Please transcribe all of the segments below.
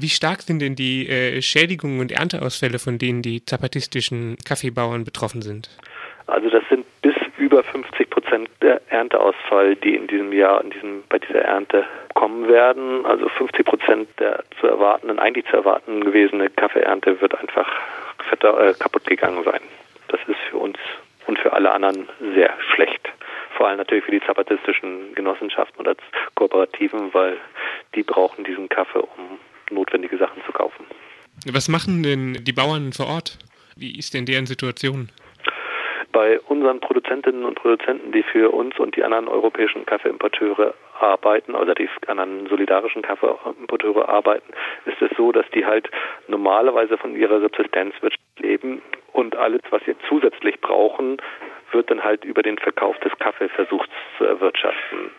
Wie stark sind denn die äh, Schädigungen und Ernteausfälle, von denen die zapatistischen Kaffeebauern betroffen sind? Also das sind bis über 50 Prozent der Ernteausfall, die in diesem Jahr in diesem, bei dieser Ernte kommen werden. Also 50 Prozent der zu erwartenden, eigentlich zu erwarten gewesene Kaffeeernte wird einfach äh, kaputt gegangen sein. Das ist für uns und für alle anderen sehr schlecht. Vor allem natürlich für die zapatistischen Genossenschaften oder Kooperativen, weil die brauchen diesen Kaffee, um notwendige Sachen zu kaufen. Was machen denn die Bauern vor Ort? Wie ist denn deren Situation? Bei unseren Produzentinnen und Produzenten, die für uns und die anderen europäischen Kaffeeimporteure arbeiten, oder die anderen solidarischen Kaffeeimporteure arbeiten, ist es so, dass die halt normalerweise von ihrer Subsistenzwirtschaft leben und alles, was sie zusätzlich brauchen, wird dann halt über den Verkauf des Kaffeeversuchs zu erwirtschaften.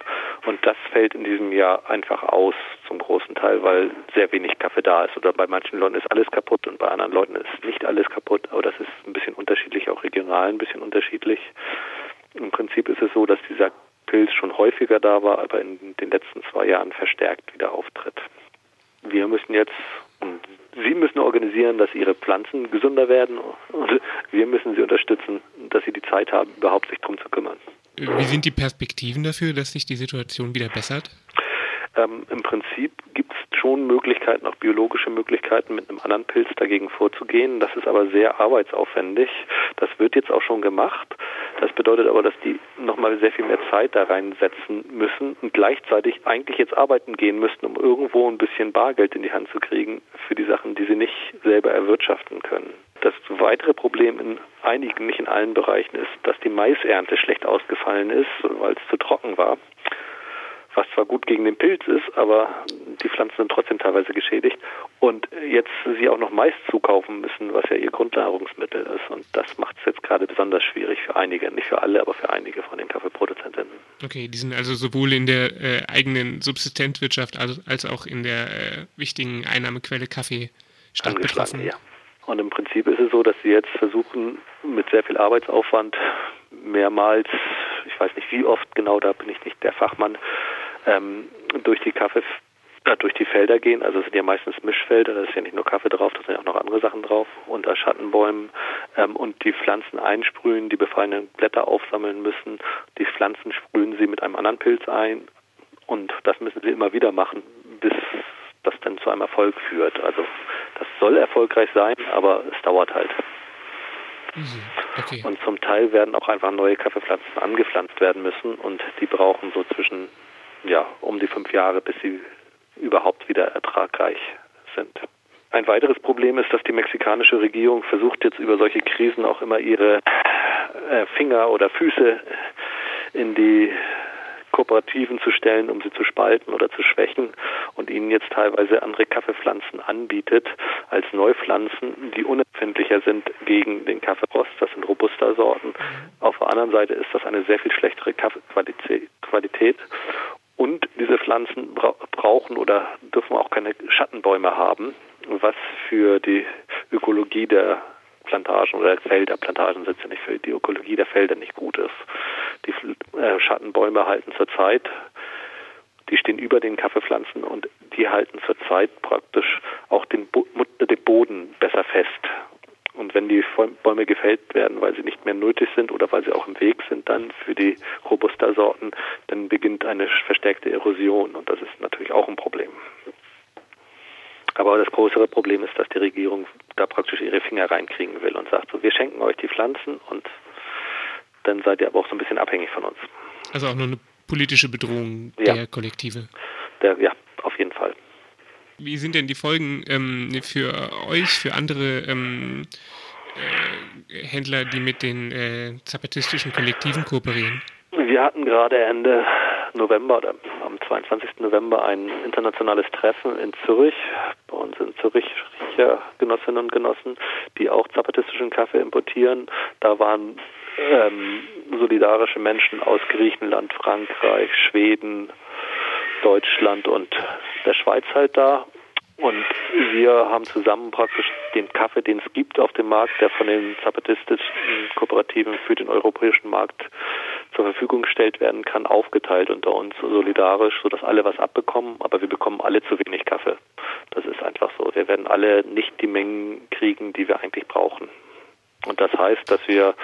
Und das fällt in diesem Jahr einfach aus zum großen Teil, weil sehr wenig Kaffee da ist. Oder bei manchen Leuten ist alles kaputt und bei anderen Leuten ist nicht alles kaputt. Aber das ist ein bisschen unterschiedlich, auch regional ein bisschen unterschiedlich. Im Prinzip ist es so, dass dieser Pilz schon häufiger da war, aber in den letzten zwei Jahren verstärkt wieder auftritt. Wir müssen jetzt Sie müssen organisieren, dass Ihre Pflanzen gesünder werden und wir müssen Sie unterstützen, dass Sie die Zeit haben, überhaupt sich darum zu kümmern. Wie sind die Perspektiven dafür, dass sich die Situation wieder bessert? Ähm, Im Prinzip gibt es schon Möglichkeiten, auch biologische Möglichkeiten, mit einem anderen Pilz dagegen vorzugehen. Das ist aber sehr arbeitsaufwendig. Das wird jetzt auch schon gemacht. Das bedeutet aber, dass die nochmal sehr viel mehr Zeit da reinsetzen müssen und gleichzeitig eigentlich jetzt arbeiten gehen müssten, um irgendwo ein bisschen Bargeld in die Hand zu kriegen für die Sachen, die sie nicht selber erwirtschaften können. Das weitere Problem in einigen, nicht in allen Bereichen ist, dass die Maisernte schlecht ausgefallen ist, weil es zu trocken war was zwar gut gegen den Pilz ist, aber die Pflanzen sind trotzdem teilweise geschädigt. Und jetzt sie auch noch Mais zukaufen müssen, was ja ihr Grundnahrungsmittel ist. Und das macht es jetzt gerade besonders schwierig für einige, nicht für alle, aber für einige von den Kaffeeproduzenten. Okay, die sind also sowohl in der äh, eigenen Subsistenzwirtschaft als, als auch in der äh, wichtigen Einnahmequelle Kaffee stark betroffen. Ja. Und im Prinzip ist es so, dass sie jetzt versuchen, mit sehr viel Arbeitsaufwand mehrmals, ich weiß nicht wie oft genau, da bin ich nicht der Fachmann, ähm, durch die Kaffee äh, durch die Felder gehen. Also es sind ja meistens Mischfelder, da ist ja nicht nur Kaffee drauf, da sind ja auch noch andere Sachen drauf, unter Schattenbäumen ähm, und die Pflanzen einsprühen, die befallenen Blätter aufsammeln müssen. Die Pflanzen sprühen sie mit einem anderen Pilz ein und das müssen sie immer wieder machen, bis das dann zu einem Erfolg führt. Also das soll erfolgreich sein, aber es dauert halt. Okay. Und zum Teil werden auch einfach neue Kaffeepflanzen angepflanzt werden müssen und die brauchen so zwischen ja, um die fünf Jahre, bis sie überhaupt wieder ertragreich sind. Ein weiteres Problem ist, dass die mexikanische Regierung versucht jetzt über solche Krisen auch immer ihre äh, Finger oder Füße in die Kooperativen zu stellen, um sie zu spalten oder zu schwächen und ihnen jetzt teilweise andere Kaffeepflanzen anbietet als Neupflanzen, die unempfindlicher sind gegen den Kaffeerost. Das sind Robusta-Sorten. Auf der anderen Seite ist das eine sehr viel schlechtere Kaffeequalität und diese Pflanzen bra brauchen oder dürfen auch keine Schattenbäume haben, was für die Ökologie der Plantagen oder Felder, Plantagen sind ja nicht für die Ökologie der Felder nicht gut ist. Schattenbäume halten zurzeit, die stehen über den Kaffeepflanzen und die halten zurzeit praktisch auch den, Bo den Boden besser fest. Und wenn die Bäume gefällt werden, weil sie nicht mehr nötig sind oder weil sie auch im Weg sind dann für die Robusta-Sorten, dann beginnt eine verstärkte Erosion und das ist natürlich auch ein Problem. Aber das größere Problem ist, dass die Regierung da praktisch ihre Finger reinkriegen will und sagt so, wir schenken euch die Pflanzen und dann seid ihr aber auch so ein bisschen abhängig von uns. Also auch nur eine politische Bedrohung der ja. Kollektive. Der, ja, auf jeden Fall. Wie sind denn die Folgen ähm, für euch, für andere ähm, äh, Händler, die mit den äh, zapatistischen Kollektiven kooperieren? Wir hatten gerade Ende November oder am 22. November ein internationales Treffen in Zürich. Bei uns in Zürich Genossinnen und Genossen, die auch zapatistischen Kaffee importieren. Da waren ähm, solidarische Menschen aus Griechenland, Frankreich, Schweden, Deutschland und der Schweiz halt da. Und wir haben zusammen praktisch den Kaffee, den es gibt auf dem Markt, der von den zapatistischen Kooperativen für den europäischen Markt zur Verfügung gestellt werden kann, aufgeteilt unter uns solidarisch, sodass alle was abbekommen, aber wir bekommen alle zu wenig Kaffee. Das ist einfach aber wir werden alle nicht die Mengen kriegen, die wir eigentlich brauchen. Und das heißt, dass wir,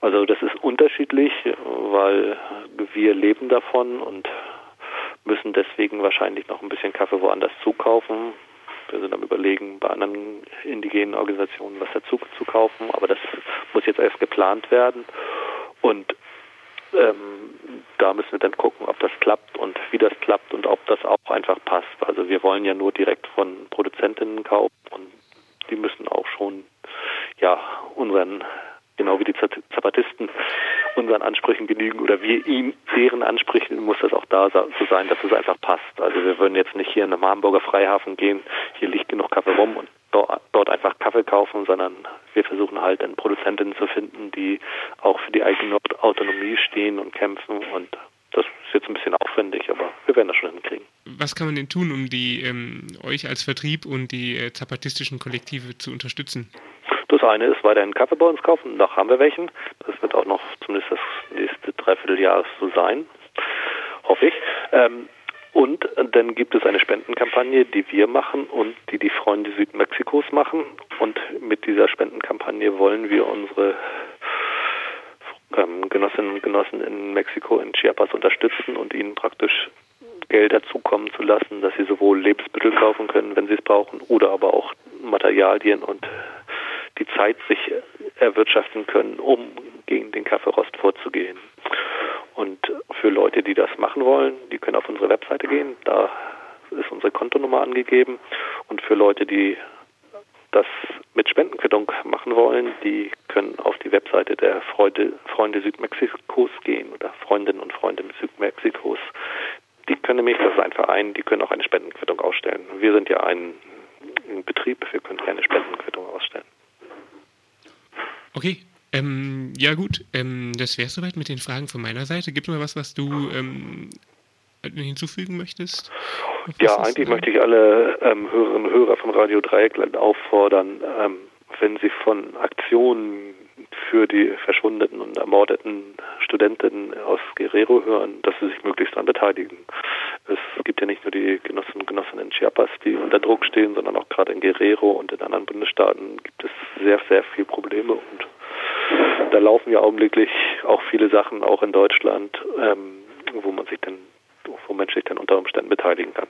also das ist unterschiedlich, weil wir leben davon und müssen deswegen wahrscheinlich noch ein bisschen Kaffee woanders zukaufen. Wir sind am Überlegen, bei anderen indigenen Organisationen was dazu zu kaufen, aber das muss jetzt erst geplant werden. Und ähm, da müssen wir dann gucken, ob das klappt und wie das klappt und ob das auch einfach passt. Also wir wollen ja nur direkt von Produzentinnen kaufen und die müssen auch schon ja unseren genau wie die Zapatisten unseren Ansprüchen genügen oder wir ihm deren Ansprüchen, muss das auch da so sein, dass es einfach passt. Also wir würden jetzt nicht hier in einem Hamburger Freihafen gehen, hier liegt genug Kaffee rum und dort einfach Kaffee kaufen, sondern wir versuchen halt dann Produzentinnen zu finden, die auch für die eigene Autonomie stehen und kämpfen und das ist jetzt ein bisschen aufwendig, aber wir werden das schon hinkriegen. Was kann man denn tun, um die ähm, euch als Vertrieb und die äh, zapatistischen Kollektive zu unterstützen? Das eine ist weiterhin Kaffee bei uns kaufen, noch haben wir welchen. Das wird auch noch zumindest das nächste Dreivierteljahr so sein, hoffe ich. Ähm, und dann gibt es eine Spendenkampagne, die wir machen und die die Freunde Südmexikos machen. Und mit dieser Spendenkampagne wollen wir unsere ähm, Genossinnen und Genossen in Mexiko, in Chiapas unterstützen und ihnen praktisch Gelder zukommen zu lassen, dass sie sowohl Lebensmittel kaufen können, wenn sie es brauchen, oder aber auch Materialien und die Zeit sich erwirtschaften können, um gegen den Kaffeerost vorzugehen. Und für Leute, die das machen wollen, die können auf unsere Webseite gehen. Da ist unsere Kontonummer angegeben. Und für Leute, die das mit Spendenquittung machen wollen, die können auf die Webseite der Freunde, Freunde Südmexikos gehen oder Freundinnen und Freunde Südmexikos. Die können nämlich, das ist ein Verein, die können auch eine Spendenquittung ausstellen. Wir sind ja ein Betrieb, wir können keine Spendenquittung ausstellen. Okay, ähm, ja gut, ähm, das wäre soweit mit den Fragen von meiner Seite. Gibt es noch was, was du ähm, hinzufügen möchtest? Ja, eigentlich ist, möchte ich alle ähm, Hörerinnen und Hörer von Radio Dreieckland auffordern, ähm, wenn sie von Aktionen für die verschwundenen und ermordeten Studentinnen aus Guerrero hören, dass sie sich möglichst daran beteiligen. Es gibt ja nicht nur die Genossen und Genossinnen in Chiapas, die unter Druck stehen, sondern auch gerade in Guerrero und in anderen Bundesstaaten sehr, sehr viele Probleme und da laufen ja augenblicklich auch viele Sachen, auch in Deutschland, ähm, wo man sich dann, wo Menschen sich dann unter Umständen beteiligen kann.